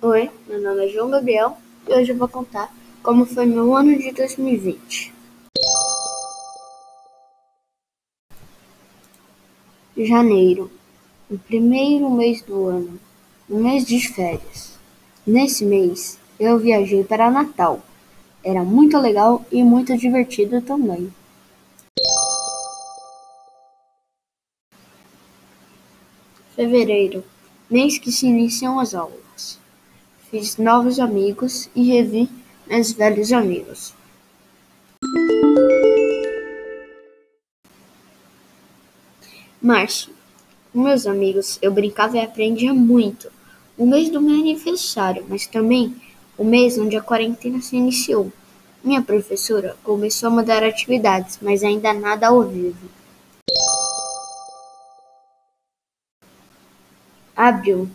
Oi, meu nome é João Gabriel e hoje eu vou contar como foi meu ano de 2020. Janeiro, o primeiro mês do ano, o mês de férias. Nesse mês, eu viajei para Natal. Era muito legal e muito divertido também. Fevereiro, mês que se iniciam as aulas. Fiz novos amigos e revi meus velhos amigos. Março, com meus amigos eu brincava e aprendia muito. O mês do meu aniversário, mas também o mês onde a quarentena se iniciou. Minha professora começou a mudar atividades, mas ainda nada ao vivo. Abril.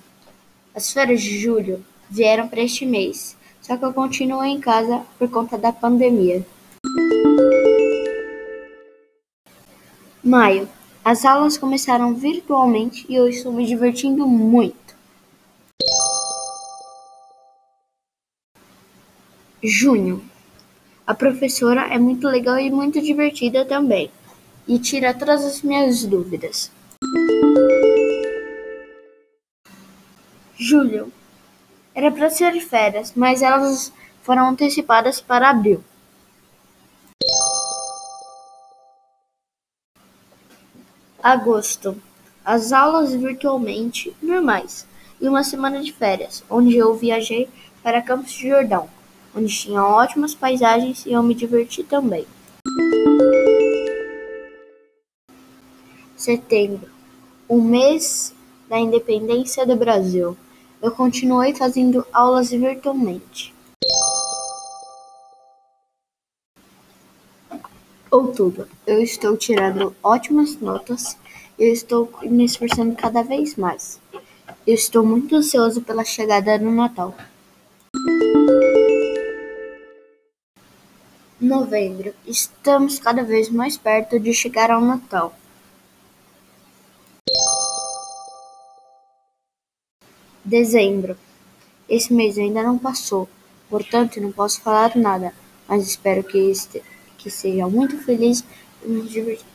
As férias de julho vieram para este mês, só que eu continuo em casa por conta da pandemia. Maio. As aulas começaram virtualmente e eu estou me divertindo muito. Junho. A professora é muito legal e muito divertida também, e tira todas as minhas dúvidas. Julho. Era para ser férias, mas elas foram antecipadas para abril. Agosto. As aulas virtualmente normais e uma semana de férias, onde eu viajei para Campos de Jordão, onde tinha ótimas paisagens e eu me diverti também. Setembro. O mês da independência do Brasil. Eu continuei fazendo aulas virtualmente. Outubro. Eu estou tirando ótimas notas e estou me esforçando cada vez mais. Eu estou muito ansioso pela chegada do Natal. Novembro. Estamos cada vez mais perto de chegar ao Natal. Dezembro. Esse mês ainda não passou, portanto não posso falar nada, mas espero que, este, que seja muito feliz e nos divertir.